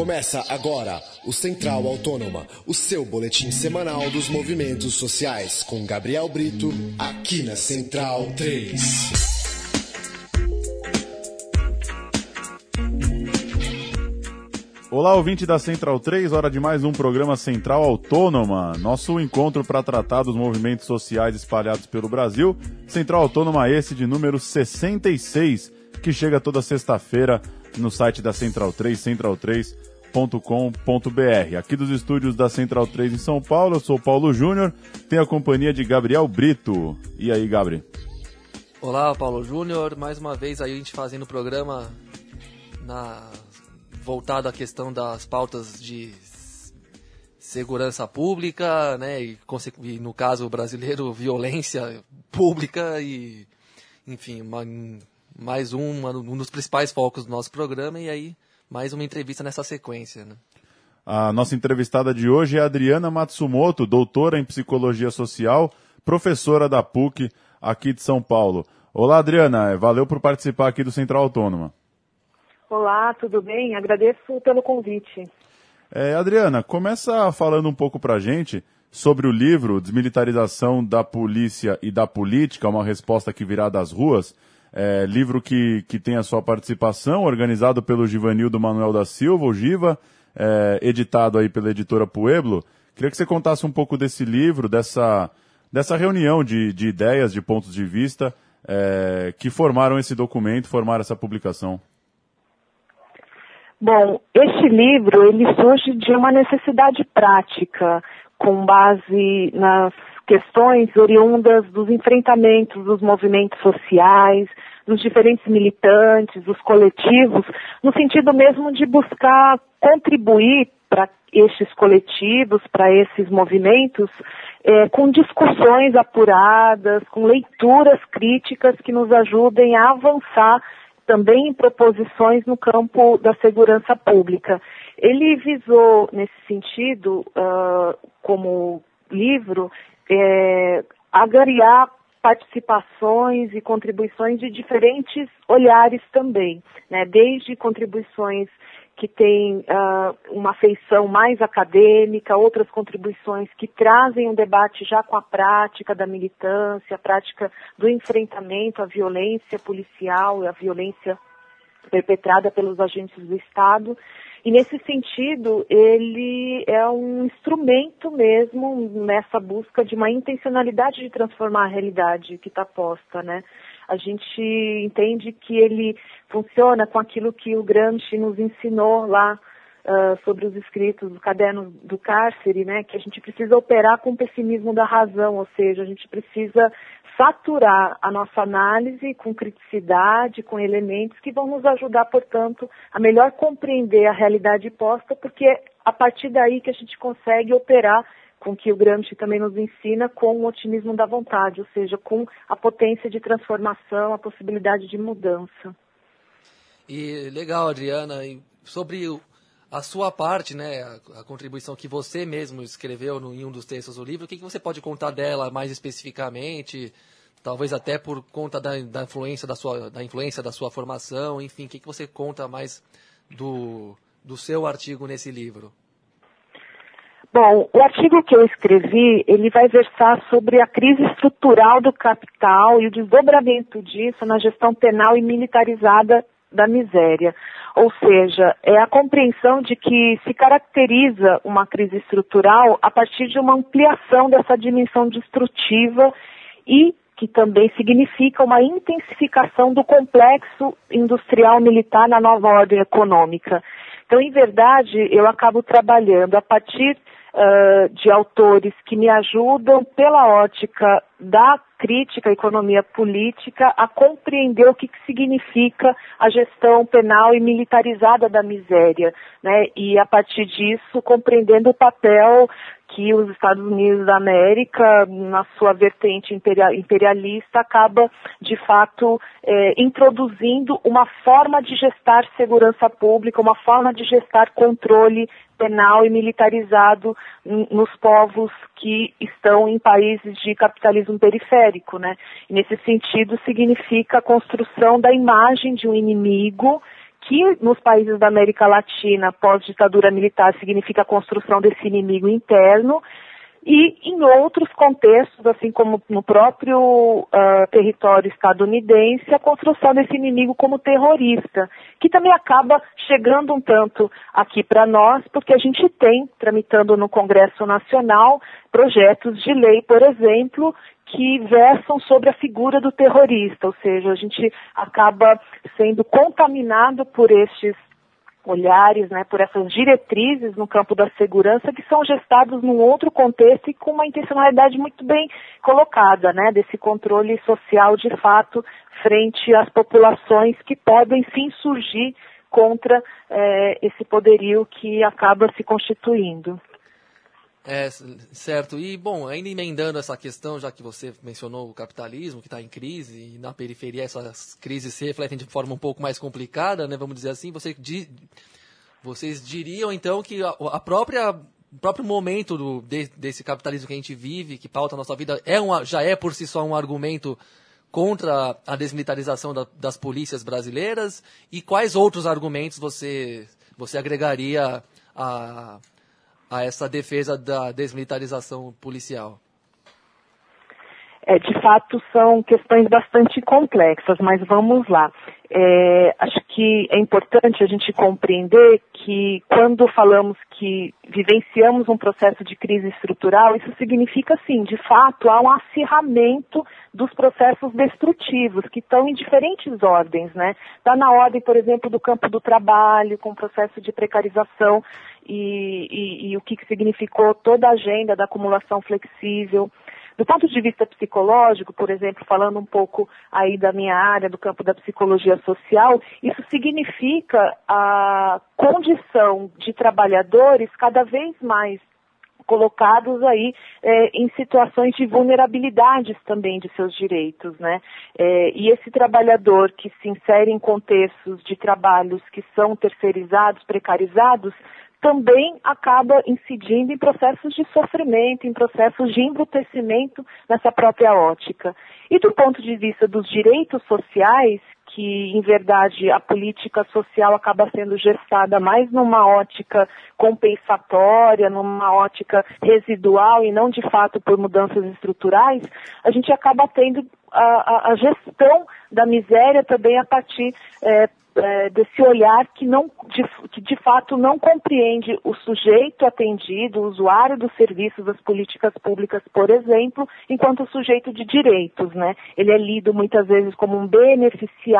Começa agora o Central Autônoma, o seu boletim semanal dos movimentos sociais, com Gabriel Brito, aqui na Central 3. Olá, ouvinte da Central 3, hora de mais um programa Central Autônoma. Nosso encontro para tratar dos movimentos sociais espalhados pelo Brasil. Central Autônoma esse de número 66, que chega toda sexta-feira no site da Central 3, central3.com.br. Aqui dos estúdios da Central 3 em São Paulo, eu sou Paulo Júnior, tenho a companhia de Gabriel Brito. E aí, Gabriel? Olá, Paulo Júnior, mais uma vez aí a gente fazendo o programa na voltado à questão das pautas de segurança pública, né, e, e no caso brasileiro violência pública e enfim, uma, mais um, um dos principais focos do nosso programa e aí mais uma entrevista nessa sequência, né? A nossa entrevistada de hoje é Adriana Matsumoto, doutora em psicologia social, professora da PUC aqui de São Paulo. Olá, Adriana, valeu por participar aqui do Central Autônoma. Olá, tudo bem? Agradeço pelo convite. É, Adriana, começa falando um pouco para a gente sobre o livro Desmilitarização da Polícia e da Política, uma resposta que virá das ruas. É, livro que, que tem a sua participação, organizado pelo Givanildo Manuel da Silva, o Giva, é, editado aí pela editora Pueblo. Queria que você contasse um pouco desse livro, dessa, dessa reunião de, de ideias, de pontos de vista, é, que formaram esse documento, formaram essa publicação. Bom, este livro ele surge de uma necessidade prática, com base nas questões oriundas dos enfrentamentos dos movimentos sociais, dos diferentes militantes, dos coletivos, no sentido mesmo de buscar contribuir para estes coletivos, para esses movimentos, é, com discussões apuradas, com leituras críticas que nos ajudem a avançar também em proposições no campo da segurança pública. Ele visou, nesse sentido, uh, como livro, é, agariar participações e contribuições de diferentes olhares também, né? desde contribuições que têm uh, uma feição mais acadêmica, outras contribuições que trazem um debate já com a prática da militância, a prática do enfrentamento à violência policial e à violência perpetrada pelos agentes do Estado. E nesse sentido, ele é um instrumento mesmo nessa busca de uma intencionalidade de transformar a realidade que está posta, né? a gente entende que ele funciona com aquilo que o Gramsci nos ensinou lá uh, sobre os escritos do caderno do cárcere, né, que a gente precisa operar com o pessimismo da razão, ou seja, a gente precisa saturar a nossa análise com criticidade, com elementos que vão nos ajudar, portanto, a melhor compreender a realidade posta, porque é a partir daí que a gente consegue operar com que o Gramsci também nos ensina com o otimismo da vontade, ou seja, com a potência de transformação, a possibilidade de mudança. E legal, Adriana, sobre a sua parte, né, a, a, contribuição que você mesmo escreveu no, em um dos textos do livro, o que, que você pode contar dela mais especificamente? Talvez até por conta da, da, influência da sua, da influência da sua formação, enfim, o que, que você conta mais do, do seu artigo nesse livro? Bom, o artigo que eu escrevi, ele vai versar sobre a crise estrutural do capital e o desdobramento disso na gestão penal e militarizada da miséria. Ou seja, é a compreensão de que se caracteriza uma crise estrutural a partir de uma ampliação dessa dimensão destrutiva e que também significa uma intensificação do complexo industrial militar na nova ordem econômica. Então, em verdade, eu acabo trabalhando a partir uh, de autores que me ajudam, pela ótica da crítica economia política, a compreender o que, que significa a gestão penal e militarizada da miséria, né? E a partir disso, compreendendo o papel que os Estados Unidos da América, na sua vertente imperialista, acaba, de fato, é, introduzindo uma forma de gestar segurança pública, uma forma de gestar controle penal e militarizado nos povos que estão em países de capitalismo periférico, né? E nesse sentido, significa a construção da imagem de um inimigo que nos países da América Latina, pós-ditadura militar, significa a construção desse inimigo interno, e em outros contextos, assim como no próprio uh, território estadunidense, a construção desse inimigo como terrorista, que também acaba chegando um tanto aqui para nós, porque a gente tem, tramitando no Congresso Nacional, projetos de lei, por exemplo, que versam sobre a figura do terrorista, ou seja, a gente acaba sendo contaminado por estes olhares, né, por essas diretrizes no campo da segurança que são gestados num outro contexto e com uma intencionalidade muito bem colocada, né, desse controle social de fato frente às populações que podem sim surgir contra eh, esse poderio que acaba se constituindo. É, certo. E, bom, ainda emendando essa questão, já que você mencionou o capitalismo, que está em crise, e na periferia essas crises se refletem de forma um pouco mais complicada, né, vamos dizer assim, você, di, vocês diriam, então, que a, própria o próprio momento do, de, desse capitalismo que a gente vive, que pauta a nossa vida, é uma, já é por si só um argumento contra a desmilitarização da, das polícias brasileiras? E quais outros argumentos você, você agregaria a, a essa defesa da desmilitarização policial? É, de fato, são questões bastante complexas, mas vamos lá. É, acho que é importante a gente compreender que quando falamos que vivenciamos um processo de crise estrutural, isso significa, sim, de fato, há um acirramento dos processos destrutivos, que estão em diferentes ordens, né? Está na ordem, por exemplo, do campo do trabalho, com o processo de precarização e, e, e o que significou toda a agenda da acumulação flexível. Do ponto de vista psicológico, por exemplo, falando um pouco aí da minha área, do campo da psicologia social, isso significa a condição de trabalhadores cada vez mais colocados aí é, em situações de vulnerabilidades também de seus direitos, né? É, e esse trabalhador que se insere em contextos de trabalhos que são terceirizados, precarizados, também acaba incidindo em processos de sofrimento, em processos de embrutecimento nessa própria ótica. E do ponto de vista dos direitos sociais, que em verdade a política social acaba sendo gestada mais numa ótica compensatória, numa ótica residual e não de fato por mudanças estruturais, a gente acaba tendo a, a, a gestão da miséria também a partir é, é, desse olhar que, não, de, que de fato não compreende o sujeito atendido, o usuário dos serviços das políticas públicas, por exemplo, enquanto sujeito de direitos. Né? Ele é lido muitas vezes como um beneficiário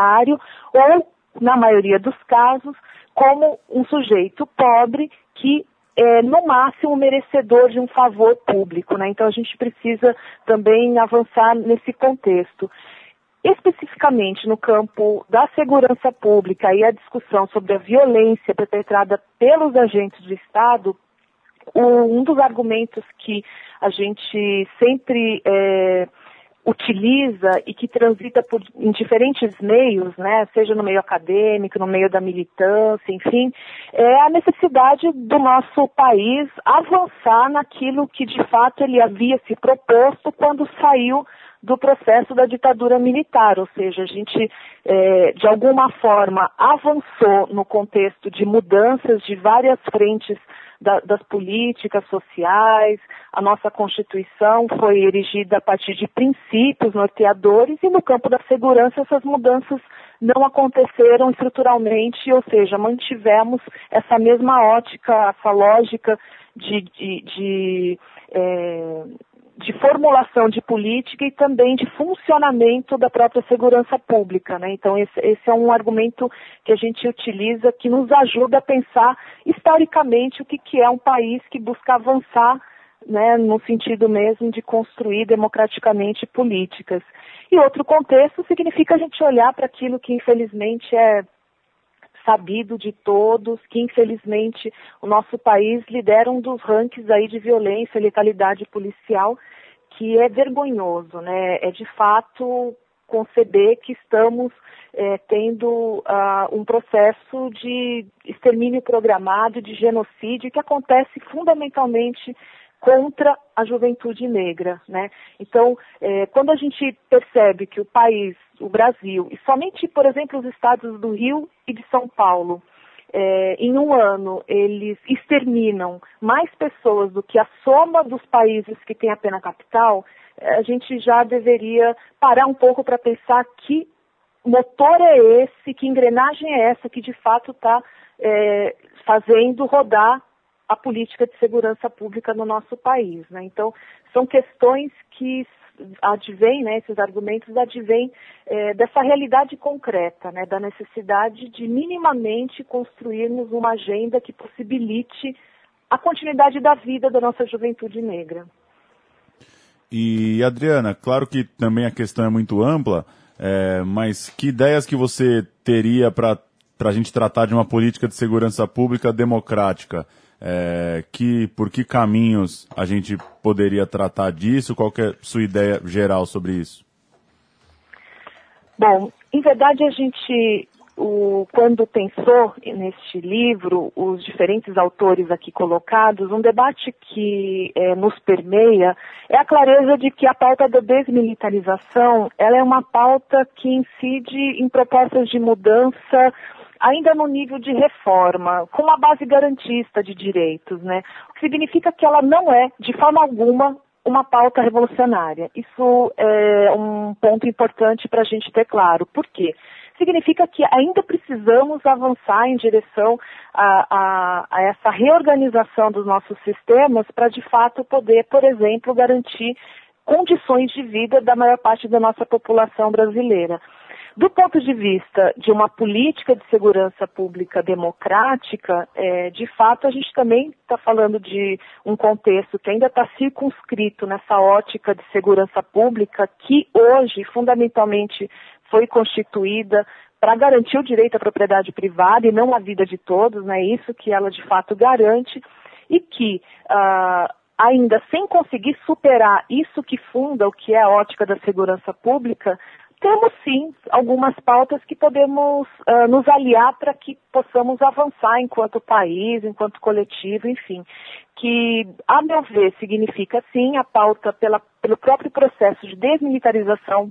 ou, na maioria dos casos, como um sujeito pobre que é, no máximo, merecedor de um favor público. Né? Então, a gente precisa também avançar nesse contexto. Especificamente no campo da segurança pública e a discussão sobre a violência perpetrada pelos agentes do Estado, um dos argumentos que a gente sempre é, utiliza e que transita por, em diferentes meios, né, seja no meio acadêmico, no meio da militância, enfim, é a necessidade do nosso país avançar naquilo que de fato ele havia se proposto quando saiu do processo da ditadura militar, ou seja, a gente é, de alguma forma avançou no contexto de mudanças de várias frentes da, das políticas sociais, a nossa Constituição foi erigida a partir de princípios norteadores e no campo da segurança essas mudanças não aconteceram estruturalmente, ou seja, mantivemos essa mesma ótica, essa lógica de, de, de é, de formulação de política e também de funcionamento da própria segurança pública. Né? Então, esse, esse, é um argumento que a gente utiliza que nos ajuda a pensar historicamente o que, que é um país que busca avançar né, no sentido mesmo de construir democraticamente políticas. E outro contexto significa a gente olhar para aquilo que infelizmente é sabido de todos que, infelizmente, o nosso país lidera um dos rankings aí de violência e letalidade policial, que é vergonhoso, né? É de fato conceber que estamos é, tendo uh, um processo de extermínio programado, de genocídio, que acontece fundamentalmente contra a juventude negra, né? Então, é, quando a gente percebe que o país, o Brasil, e somente, por exemplo, os estados do Rio e de São Paulo, é, em um ano eles exterminam mais pessoas do que a soma dos países que têm a pena capital, é, a gente já deveria parar um pouco para pensar que motor é esse, que engrenagem é essa que de fato está é, fazendo rodar a política de segurança pública no nosso país. Né? Então, são questões que advêm, né, esses argumentos advêm é, dessa realidade concreta, né, da necessidade de minimamente construirmos uma agenda que possibilite a continuidade da vida da nossa juventude negra. E Adriana, claro que também a questão é muito ampla, é, mas que ideias que você teria para a gente tratar de uma política de segurança pública democrática? É, que, por que caminhos a gente poderia tratar disso? Qual é a sua ideia geral sobre isso? Bom, em verdade a gente, o, quando pensou neste livro, os diferentes autores aqui colocados, um debate que é, nos permeia é a clareza de que a pauta da desmilitarização ela é uma pauta que incide em propostas de mudança ainda no nível de reforma, com uma base garantista de direitos, né? O que significa que ela não é, de forma alguma, uma pauta revolucionária. Isso é um ponto importante para a gente ter claro. Por quê? Significa que ainda precisamos avançar em direção a, a, a essa reorganização dos nossos sistemas para, de fato, poder, por exemplo, garantir condições de vida da maior parte da nossa população brasileira. Do ponto de vista de uma política de segurança pública democrática, é, de fato a gente também está falando de um contexto que ainda está circunscrito nessa ótica de segurança pública que hoje fundamentalmente foi constituída para garantir o direito à propriedade privada e não a vida de todos, né? Isso que ela de fato garante e que uh, ainda sem conseguir superar isso que funda o que é a ótica da segurança pública, temos sim algumas pautas que podemos uh, nos aliar para que possamos avançar enquanto país, enquanto coletivo, enfim. Que, a meu ver, significa sim a pauta pela, pelo próprio processo de desmilitarização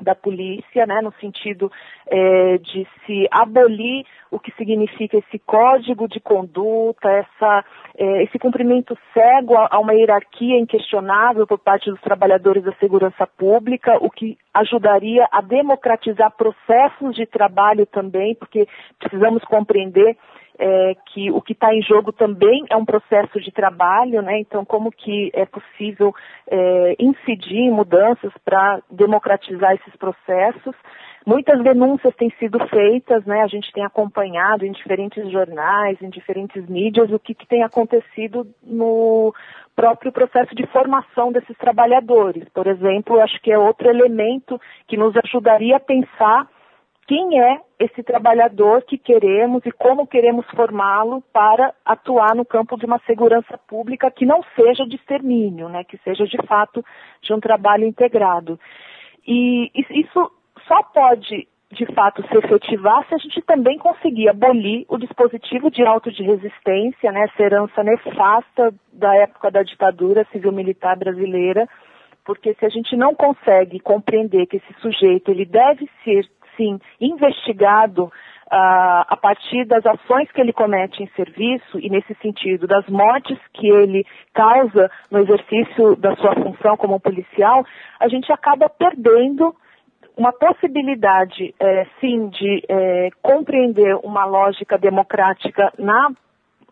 da polícia, né, no sentido é, de se abolir o que significa esse código de conduta, essa, é, esse cumprimento cego a, a, uma hierarquia inquestionável por parte dos trabalhadores da segurança pública, o que ajudaria a democratizar processos de trabalho também, porque precisamos compreender é, que o que está em jogo também é um processo de trabalho, né? Então, como que é possível é, incidir em mudanças para democratizar esses processos? Muitas denúncias têm sido feitas, né? A gente tem acompanhado em diferentes jornais, em diferentes mídias, o que, que tem acontecido no próprio processo de formação desses trabalhadores. Por exemplo, acho que é outro elemento que nos ajudaria a pensar quem é esse trabalhador que queremos e como queremos formá-lo para atuar no campo de uma segurança pública que não seja de extermínio, né, que seja de fato de um trabalho integrado. E isso só pode de fato se efetivar se a gente também conseguir abolir o dispositivo de auto de resistência, né, essa herança nefasta da época da ditadura civil-militar brasileira, porque se a gente não consegue compreender que esse sujeito ele deve ser sim investigado uh, a partir das ações que ele comete em serviço e nesse sentido das mortes que ele causa no exercício da sua função como policial, a gente acaba perdendo uma possibilidade, é, sim, de é, compreender uma lógica democrática na,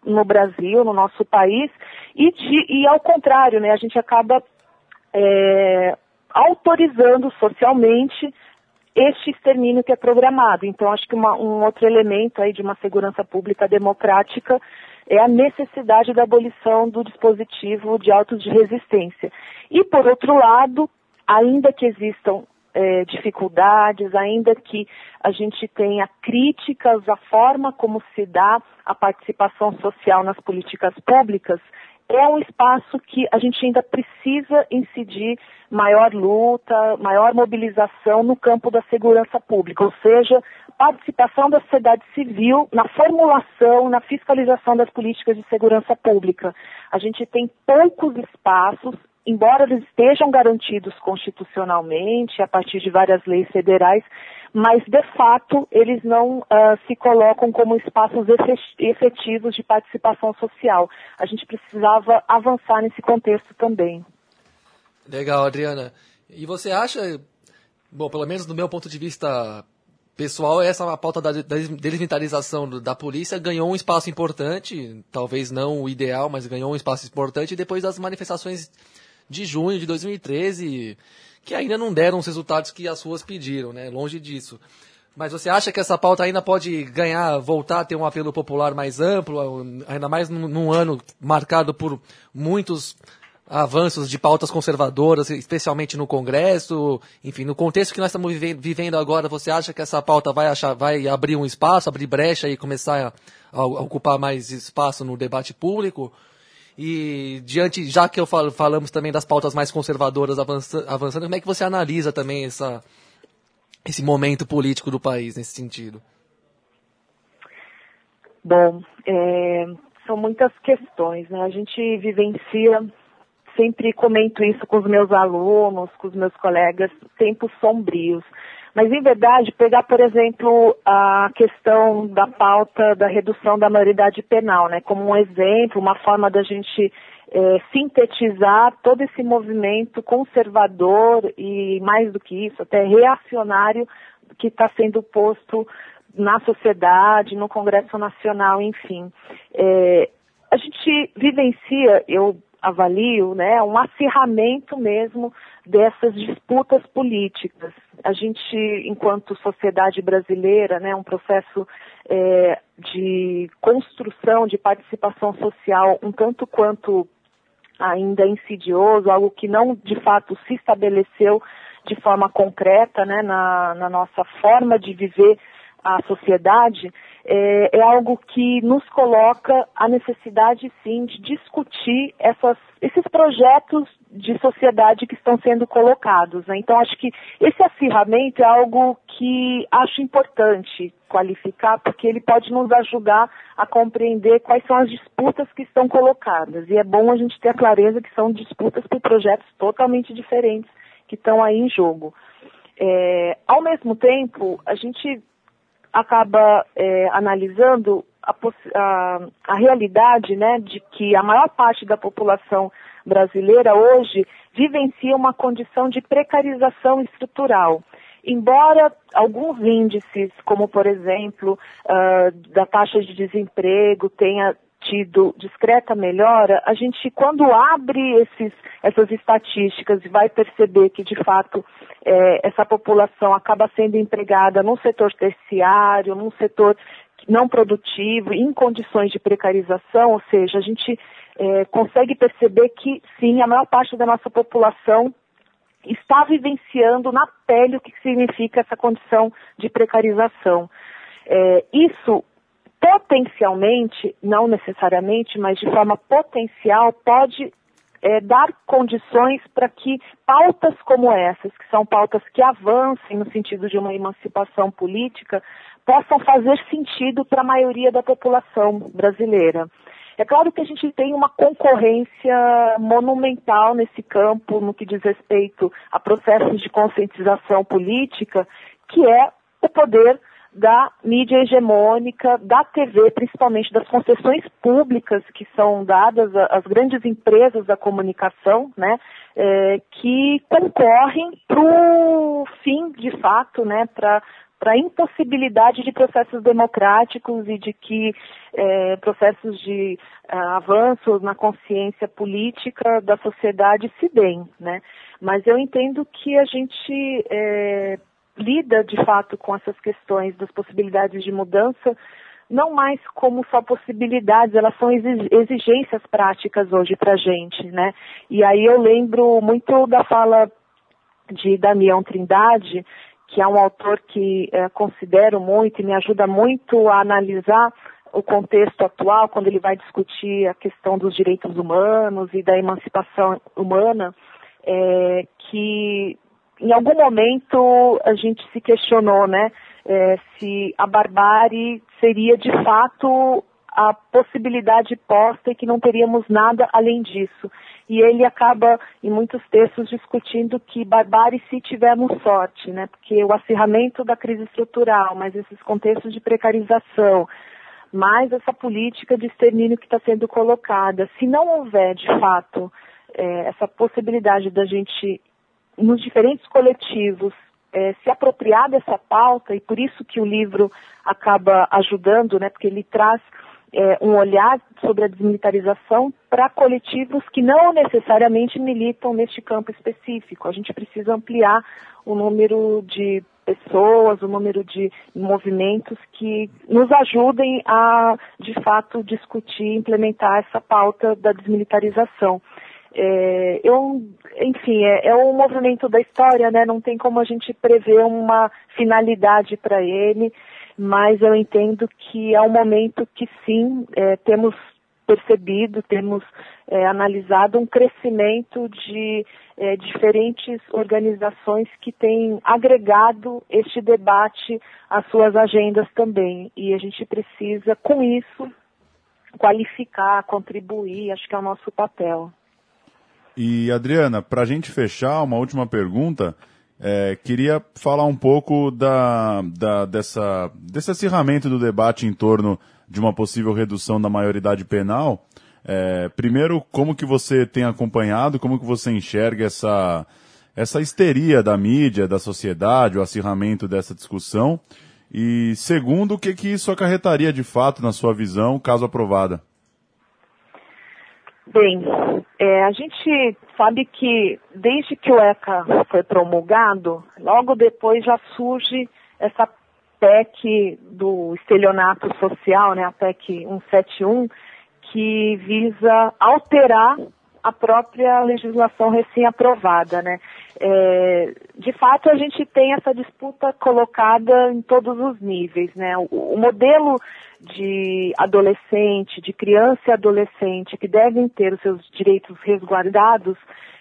no Brasil, no nosso país, e, de, e ao contrário, né, a gente acaba é, autorizando socialmente este extermínio que é programado. Então, acho que uma, um outro elemento aí de uma segurança pública democrática é a necessidade da abolição do dispositivo de autos de resistência. E, por outro lado, ainda que existam é, dificuldades, ainda que a gente tenha críticas à forma como se dá a participação social nas políticas públicas, é um espaço que a gente ainda precisa incidir maior luta, maior mobilização no campo da segurança pública, ou seja, participação da sociedade civil na formulação, na fiscalização das políticas de segurança pública. A gente tem poucos espaços, embora eles estejam garantidos constitucionalmente, a partir de várias leis federais, mas de fato eles não uh, se colocam como espaços efetivos de participação social. A gente precisava avançar nesse contexto também. Legal, Adriana. E você acha, bom, pelo menos do meu ponto de vista pessoal, essa pauta da desmilitarização da polícia ganhou um espaço importante, talvez não o ideal, mas ganhou um espaço importante depois das manifestações de junho de 2013, que ainda não deram os resultados que as ruas pediram, né? Longe disso. Mas você acha que essa pauta ainda pode ganhar, voltar a ter um apelo popular mais amplo, ainda mais num, ano marcado por muitos avanços de pautas conservadoras, especialmente no Congresso, enfim, no contexto que nós estamos vivendo agora, você acha que essa pauta vai, achar, vai abrir um espaço, abrir brecha e começar a, a ocupar mais espaço no debate público? E diante, já que eu falo, falamos também das pautas mais conservadoras avançando, como é que você analisa também essa, esse momento político do país nesse sentido? Bom, é, são muitas questões, né? A gente vivencia sempre comento isso com os meus alunos, com os meus colegas, tempos sombrios. Mas, em verdade, pegar, por exemplo, a questão da pauta da redução da maioridade penal, né, como um exemplo, uma forma da gente é, sintetizar todo esse movimento conservador e, mais do que isso, até reacionário que está sendo posto na sociedade, no Congresso Nacional, enfim. É, a gente vivencia, eu avalio, né, um acirramento mesmo dessas disputas políticas. A gente, enquanto sociedade brasileira, né, um processo é, de construção de participação social um tanto quanto ainda insidioso, algo que não de fato se estabeleceu de forma concreta né, na, na nossa forma de viver a sociedade, é, é, algo que nos coloca a necessidade, sim, de discutir essas, esses projetos de sociedade que estão sendo colocados. Né? Então, acho que esse acirramento é algo que acho importante qualificar, porque ele pode nos ajudar a compreender quais são as disputas que estão colocadas. E é bom a gente ter a clareza que são disputas por projetos totalmente diferentes que estão aí em jogo. É, ao mesmo tempo, a gente acaba é, analisando a, a, a, realidade né, de que a maior parte da população brasileira hoje vivencia uma condição de precarização estrutural. Embora alguns índices, como por exemplo uh, da taxa de desemprego, tenha tido discreta melhora, a gente quando abre esses, essas estatísticas e vai perceber que de fato é, essa população acaba sendo empregada num setor terciário, num setor não produtivo, em condições de precarização, ou seja, a gente é, consegue perceber que sim, a maior parte da nossa população está vivenciando na pele o que significa essa condição de precarização. É, isso potencialmente, não necessariamente, mas de forma potencial, pode é, dar condições para que pautas como essas, que são pautas que avancem no sentido de uma emancipação política, possam fazer sentido para a maioria da população brasileira. É claro que a gente tem uma concorrência monumental nesse campo, no que diz respeito a processos de conscientização política, que é o poder da mídia hegemônica, da TV, principalmente das concessões públicas que são dadas às grandes empresas da comunicação, né, é, que concorrem para o fim, de fato, né, para a impossibilidade de processos democráticos e de que é, processos de uh, avanço na consciência política da sociedade se deem, né? Mas eu entendo que a gente é, lida de fato com essas questões das possibilidades de mudança, não mais como só possibilidades, elas são exigências práticas hoje para a gente, né? E aí eu lembro muito da fala de Damião Trindade, que é um autor que é, considero muito e me ajuda muito a analisar o contexto atual, quando ele vai discutir a questão dos direitos humanos e da emancipação humana, é, que em algum momento a gente se questionou, né? é, se a barbárie seria de fato a possibilidade posta e que não teríamos nada além disso. E ele acaba, em muitos textos, discutindo que barbárie se tivermos sorte, né? Porque o acirramento da crise estrutural, mas esses contextos de precarização, mais essa política de extermínio que está sendo colocada, se não houver, de fato, é, essa possibilidade da gente, nos diferentes coletivos, é, se apropriar dessa pauta, e por isso que o livro acaba ajudando, né? Porque ele traz é, um olhar sobre a desmilitarização para coletivos que não necessariamente militam neste campo específico. A gente precisa ampliar o número de pessoas, o número de movimentos que nos ajudem a, de fato, discutir e implementar essa pauta da desmilitarização. É, eu, enfim, é, é um movimento da história, né? Não tem como a gente prever uma finalidade para ele mas eu entendo que é um momento que sim, é, temos percebido, temos é, analisado um crescimento de é, diferentes organizações que têm agregado este debate às suas agendas também. E a gente precisa, com isso, qualificar, contribuir, acho que é o nosso papel. E Adriana, para a gente fechar, uma última pergunta. É, queria falar um pouco da, da, dessa, desse acirramento do debate em torno de uma possível redução da maioridade penal. É, primeiro, como que você tem acompanhado, como que você enxerga essa, essa histeria da mídia, da sociedade, o acirramento dessa discussão? E segundo, o que, que isso acarretaria de fato na sua visão, caso aprovada? Bem, é, a gente sabe que desde que o ECA foi promulgado, logo depois já surge essa PEC do estelionato social, né, a PEC 171, que visa alterar a própria legislação recém-aprovada, né? É, de fato, a gente tem essa disputa colocada em todos os níveis, né? O, o modelo de adolescente, de criança e adolescente que devem ter os seus direitos resguardados,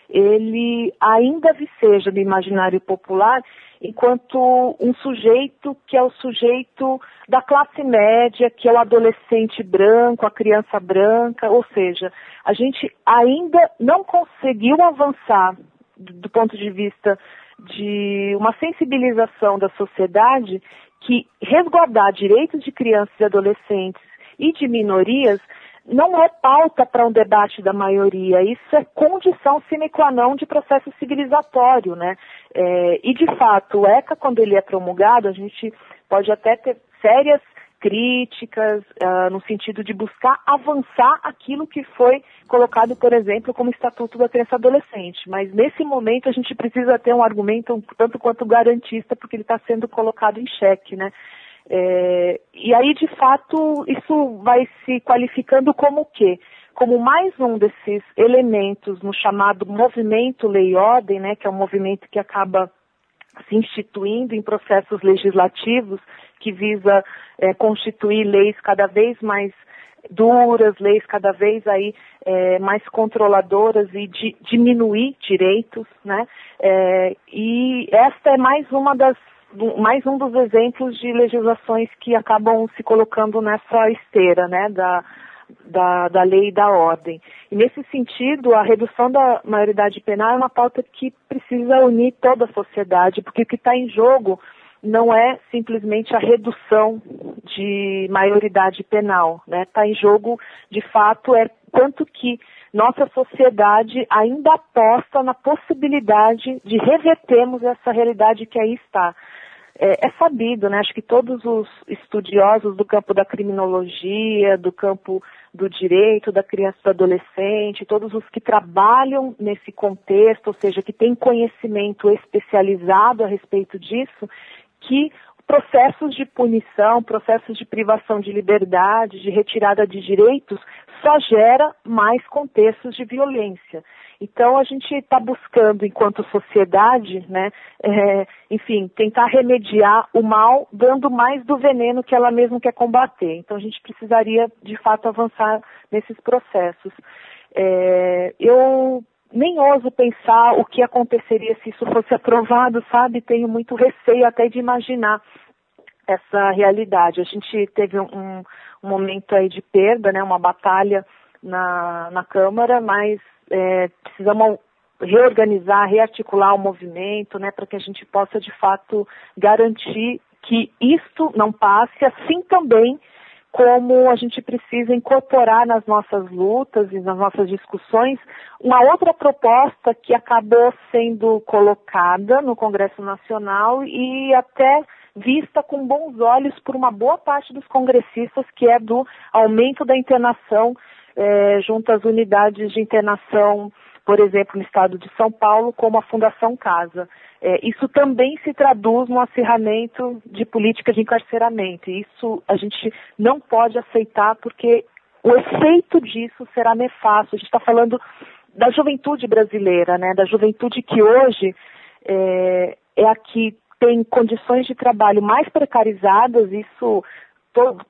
ele ainda viceja no imaginário popular enquanto um sujeito que é o sujeito da classe média, que é o adolescente branco, a criança branca, ou seja, a gente ainda não conseguiu avançar do ponto de vista de uma sensibilização da sociedade que resguardar direitos de crianças e adolescentes e de minorias não é pauta para um debate da maioria, isso é condição sine qua non de processo civilizatório, né? É, e de fato, o ECA, quando ele é promulgado, a gente pode até ter sérias críticas, uh, no sentido de buscar avançar aquilo que foi colocado, por exemplo, como Estatuto da Criança Adolescente. Mas nesse momento a gente precisa ter um argumento um tanto quanto garantista, porque ele está sendo colocado em xeque, né? É, e aí, de fato, isso vai se qualificando como o quê? Como mais um desses elementos no chamado movimento lei ordem, né, que é um movimento que acaba se instituindo em processos legislativos que visa é, constituir leis cada vez mais duras, leis cada vez aí é, mais controladoras e de, diminuir direitos, né? É, e esta é mais uma das mais um dos exemplos de legislações que acabam se colocando nessa esteira, né, da, da, da lei e da ordem. E nesse sentido, a redução da maioridade penal é uma pauta que precisa unir toda a sociedade, porque o que está em jogo não é simplesmente a redução de maioridade penal, né? Está em jogo, de fato, é quanto que nossa sociedade ainda aposta na possibilidade de revertermos essa realidade que aí está. É, é, sabido, né? Acho que todos os estudiosos do campo da criminologia, do campo do direito da criança e do adolescente, todos os que trabalham nesse contexto, ou seja, que têm conhecimento especializado a respeito disso, que processos de punição, processos de privação de liberdade, de retirada de direitos, só gera mais contextos de violência. Então a gente está buscando, enquanto sociedade, né, é, enfim, tentar remediar o mal, dando mais do veneno que ela mesma quer combater. Então a gente precisaria, de fato, avançar nesses processos. É, eu nem ouso pensar o que aconteceria se isso fosse aprovado, sabe? Tenho muito receio até de imaginar essa realidade. A gente teve um, um momento aí de perda, né, uma batalha na, na Câmara, mas é, precisamos reorganizar, rearticular o movimento, né, para que a gente possa de fato garantir que isto não passe, assim também como a gente precisa incorporar nas nossas lutas e nas nossas discussões uma outra proposta que acabou sendo colocada no Congresso Nacional e até vista com bons olhos por uma boa parte dos congressistas, que é do aumento da internação eh, junto às unidades de internação, por exemplo, no estado de São Paulo, como a Fundação Casa. É, isso também se traduz no acirramento de política de encarceramento. Isso a gente não pode aceitar porque o efeito disso será nefasto. A gente está falando da juventude brasileira, né? da juventude que hoje é, é a que tem condições de trabalho mais precarizadas, isso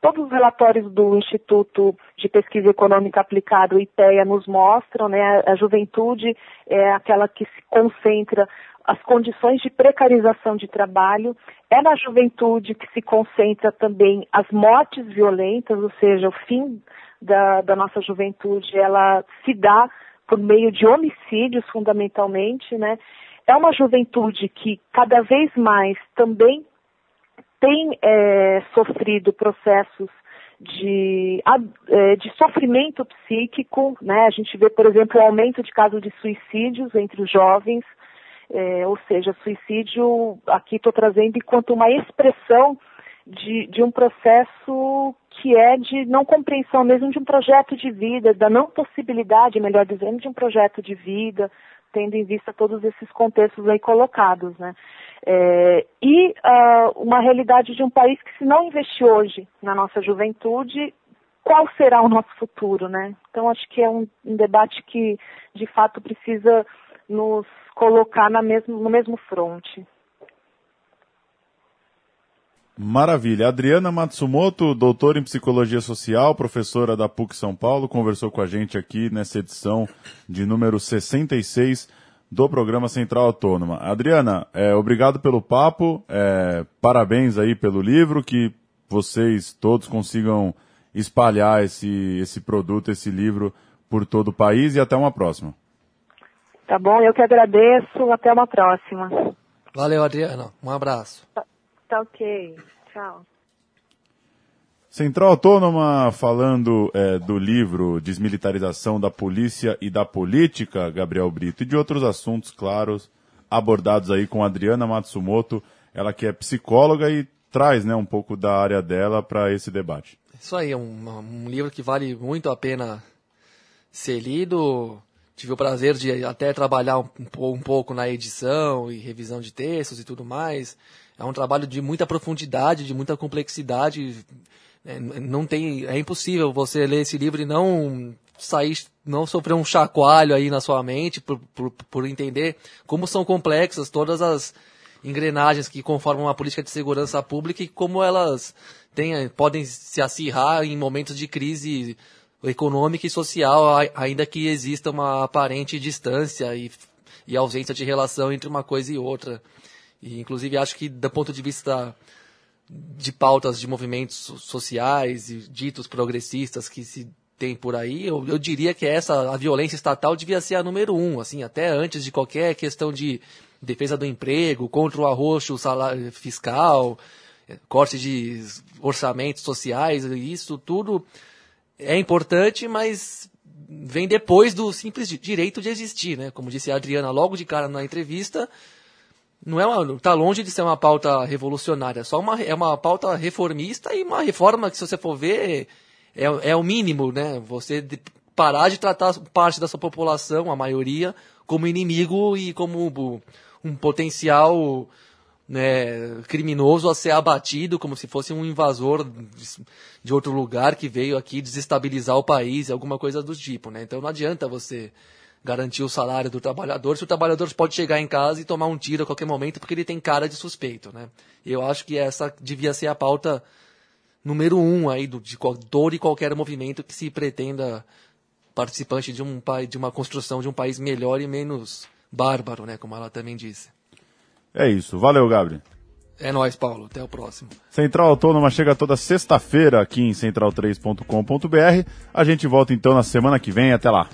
todos os relatórios do Instituto de Pesquisa Econômica Aplicada, o IPEA, nos mostram, né, a juventude é aquela que se concentra as condições de precarização de trabalho, é na juventude que se concentra também as mortes violentas, ou seja, o fim da, da nossa juventude, ela se dá por meio de homicídios, fundamentalmente, né? É uma juventude que cada vez mais também tem é, sofrido processos de, é, de sofrimento psíquico, né? A gente vê, por exemplo, o aumento de casos de suicídios entre os jovens, é, ou seja, suicídio, aqui estou trazendo enquanto uma expressão de, de um processo que é de não compreensão mesmo de um projeto de vida, da não possibilidade, melhor dizendo, de um projeto de vida, tendo em vista todos esses contextos aí colocados, né? É, e uh, uma realidade de um país que se não investir hoje na nossa juventude, qual será o nosso futuro, né? Então acho que é um, um debate que de fato precisa nos colocar na mesmo, no mesmo fronte. Maravilha. Adriana Matsumoto, doutora em psicologia social, professora da PUC São Paulo, conversou com a gente aqui nessa edição de número 66 do programa Central Autônoma. Adriana, é, obrigado pelo papo, é, parabéns aí pelo livro, que vocês todos consigam espalhar esse, esse produto, esse livro por todo o país e até uma próxima. Tá bom, eu que agradeço, até uma próxima. Valeu, Adriana, um abraço. Tá, ok, tchau. Central Autônoma falando é, do livro Desmilitarização da Polícia e da Política, Gabriel Brito, e de outros assuntos, claros, abordados aí com Adriana Matsumoto, ela que é psicóloga e traz né, um pouco da área dela para esse debate. Isso aí, é um, um, livro que vale muito a pena ser lido. Tive o prazer de até trabalhar um, um pouco na edição e revisão de textos e tudo mais. É um trabalho de muita profundidade, de muita complexidade é, não tem, é impossível você ler esse livro e não sair, não sofrer um chacoalho aí na sua mente por, por, por entender como são complexas todas as engrenagens que conformam a política de segurança pública e como elas têm, podem se acirrar em momentos de crise econômica e social, ainda que exista uma aparente distância e, e ausência de relação entre uma coisa e outra. E, inclusive, acho que, do ponto de vista de pautas de movimentos sociais e ditos progressistas que se tem por aí, eu, eu, diria que essa a violência estatal devia ser a número um, assim, até antes de qualquer questão de defesa do emprego, contra o arroxo fiscal, corte de orçamentos sociais, isso tudo é importante, mas vem depois do simples direito de existir, né? Como disse a Adriana logo de cara na entrevista, não é uma, tá longe de ser uma pauta revolucionária, é só uma, é uma pauta reformista e uma reforma que, se você for ver, é, é o mínimo, né? Você de, parar de tratar parte da sua população, a maioria, como inimigo e como um potencial né, criminoso a ser abatido, como se fosse um invasor de outro lugar que veio aqui desestabilizar o país, alguma coisa do tipo, né? Então não adianta você garantir o salário do trabalhador, se o trabalhador pode chegar em casa e tomar um tiro a qualquer momento porque ele tem cara de suspeito, né? Eu acho que essa devia ser a pauta número um aí do, de todo e qualquer movimento que se pretenda participante de, um, de uma construção de um país melhor e menos bárbaro, né? Como ela também disse. É isso. Valeu, Gabriel. É nóis, Paulo. Até o próximo. Central Autônoma chega toda sexta-feira aqui em central3.com.br. A gente volta então na semana que vem. Até lá.